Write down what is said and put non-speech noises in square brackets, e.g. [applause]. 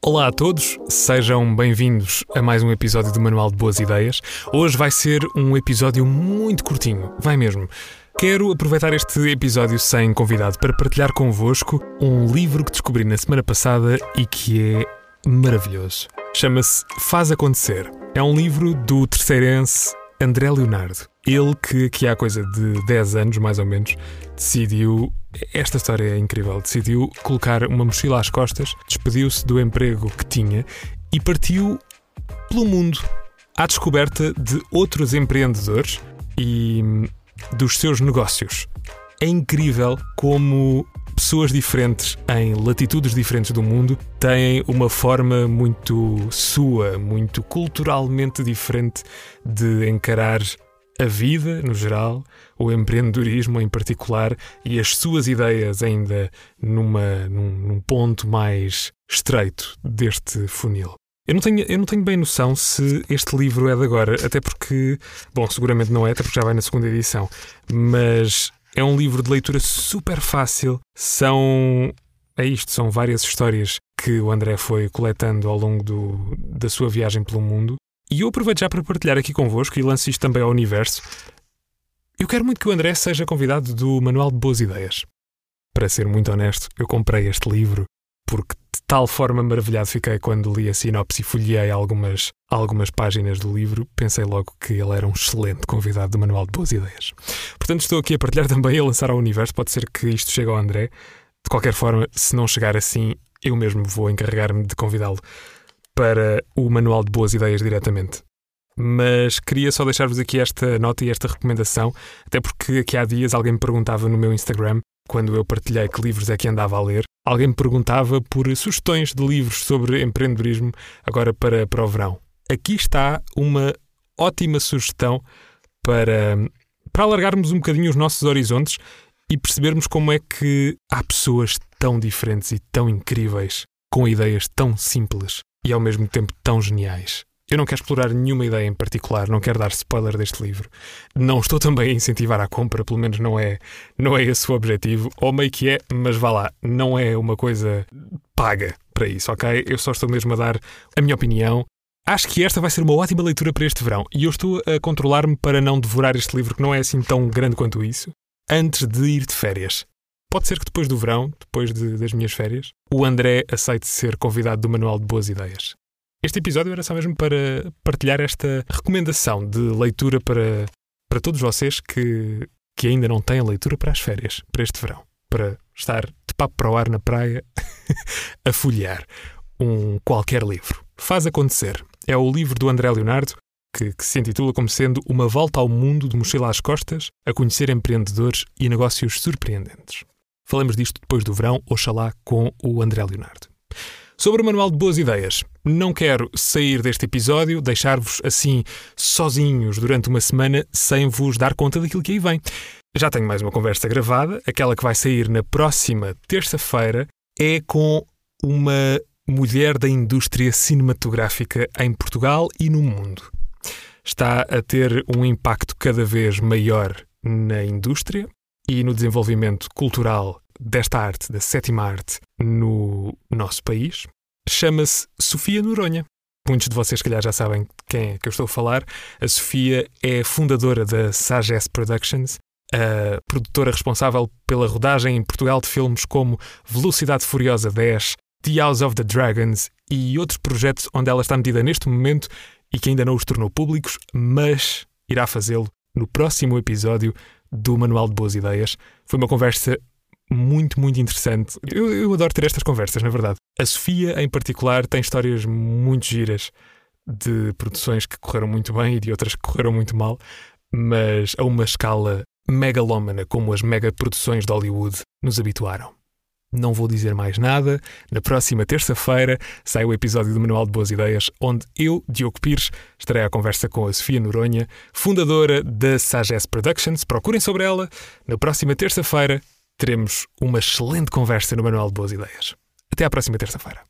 Olá a todos, sejam bem-vindos a mais um episódio do Manual de Boas Ideias. Hoje vai ser um episódio muito curtinho, vai mesmo. Quero aproveitar este episódio sem convidado para partilhar convosco um livro que descobri na semana passada e que é maravilhoso. Chama-se Faz Acontecer. É um livro do terceirense André Leonardo. Ele que aqui há coisa de 10 anos, mais ou menos, decidiu. Esta história é incrível. Decidiu colocar uma mochila às costas, despediu-se do emprego que tinha e partiu pelo mundo à descoberta de outros empreendedores e hum, dos seus negócios. É incrível como pessoas diferentes em latitudes diferentes do mundo têm uma forma muito sua, muito culturalmente diferente de encarar a vida no geral, o empreendedorismo em particular e as suas ideias ainda numa, num, num ponto mais estreito deste funil. Eu não, tenho, eu não tenho bem noção se este livro é de agora, até porque, bom, seguramente não é, até porque já vai na segunda edição, mas é um livro de leitura super fácil. São. É isto, são várias histórias que o André foi coletando ao longo do, da sua viagem pelo mundo. E eu aproveito já para partilhar aqui convosco e lanço isto também ao universo. Eu quero muito que o André seja convidado do Manual de Boas Ideias. Para ser muito honesto, eu comprei este livro porque de tal forma maravilhado fiquei quando li a sinopse e folhei algumas, algumas páginas do livro, pensei logo que ele era um excelente convidado do Manual de Boas Ideias. Portanto, estou aqui a partilhar [laughs] também e a lançar ao universo. Pode ser que isto chegue ao André. De qualquer forma, se não chegar assim, eu mesmo vou encarregar-me de convidá-lo para o Manual de Boas Ideias diretamente. Mas queria só deixar-vos aqui esta nota e esta recomendação, até porque aqui há dias alguém me perguntava no meu Instagram quando eu partilhei que livros é que andava a ler, alguém me perguntava por sugestões de livros sobre empreendedorismo agora para, para o verão. Aqui está uma ótima sugestão para, para alargarmos um bocadinho os nossos horizontes e percebermos como é que há pessoas tão diferentes e tão incríveis, com ideias tão simples e ao mesmo tempo tão geniais. Eu não quero explorar nenhuma ideia em particular, não quero dar spoiler deste livro. Não estou também a incentivar a compra, pelo menos não é, não é esse o objetivo. Ou meio que é, mas vá lá, não é uma coisa paga para isso, ok? Eu só estou mesmo a dar a minha opinião. Acho que esta vai ser uma ótima leitura para este verão e eu estou a controlar-me para não devorar este livro, que não é assim tão grande quanto isso, antes de ir de férias. Pode ser que depois do verão, depois de, das minhas férias, o André aceite ser convidado do Manual de Boas Ideias. Este episódio era só mesmo para partilhar esta recomendação de leitura para, para todos vocês que, que ainda não têm leitura para as férias, para este verão, para estar de papo para o ar na praia [laughs] a folhear um qualquer livro. Faz acontecer. É o livro do André Leonardo, que, que, se intitula como sendo Uma volta ao mundo de mochila às costas, a conhecer empreendedores e negócios surpreendentes. Falamos disto depois do verão, oxalá, com o André Leonardo. Sobre o Manual de Boas Ideias, não quero sair deste episódio, deixar-vos assim sozinhos durante uma semana sem vos dar conta daquilo que aí vem. Já tenho mais uma conversa gravada, aquela que vai sair na próxima terça-feira é com uma mulher da indústria cinematográfica em Portugal e no mundo. Está a ter um impacto cada vez maior na indústria e no desenvolvimento cultural desta arte, da sétima arte, no nosso país. Chama-se Sofia Noronha. Muitos de vocês, calhar, já sabem quem é que eu estou a falar. A Sofia é fundadora da Sagesse Productions, a produtora responsável pela rodagem em Portugal de filmes como Velocidade Furiosa 10, The House of the Dragons e outros projetos onde ela está metida neste momento e que ainda não os tornou públicos, mas irá fazê-lo no próximo episódio do Manual de Boas Ideias. Foi uma conversa muito, muito interessante. Eu, eu adoro ter estas conversas, na verdade. A Sofia, em particular, tem histórias muito giras de produções que correram muito bem e de outras que correram muito mal, mas a uma escala megalómana como as mega produções de Hollywood nos habituaram. Não vou dizer mais nada. Na próxima terça-feira sai o episódio do Manual de Boas Ideias, onde eu, Diogo Pires, estarei à conversa com a Sofia Noronha, fundadora da Sagesse Productions. Procurem sobre ela. Na próxima terça-feira teremos uma excelente conversa no Manual de Boas Ideias. Até à próxima terça-feira.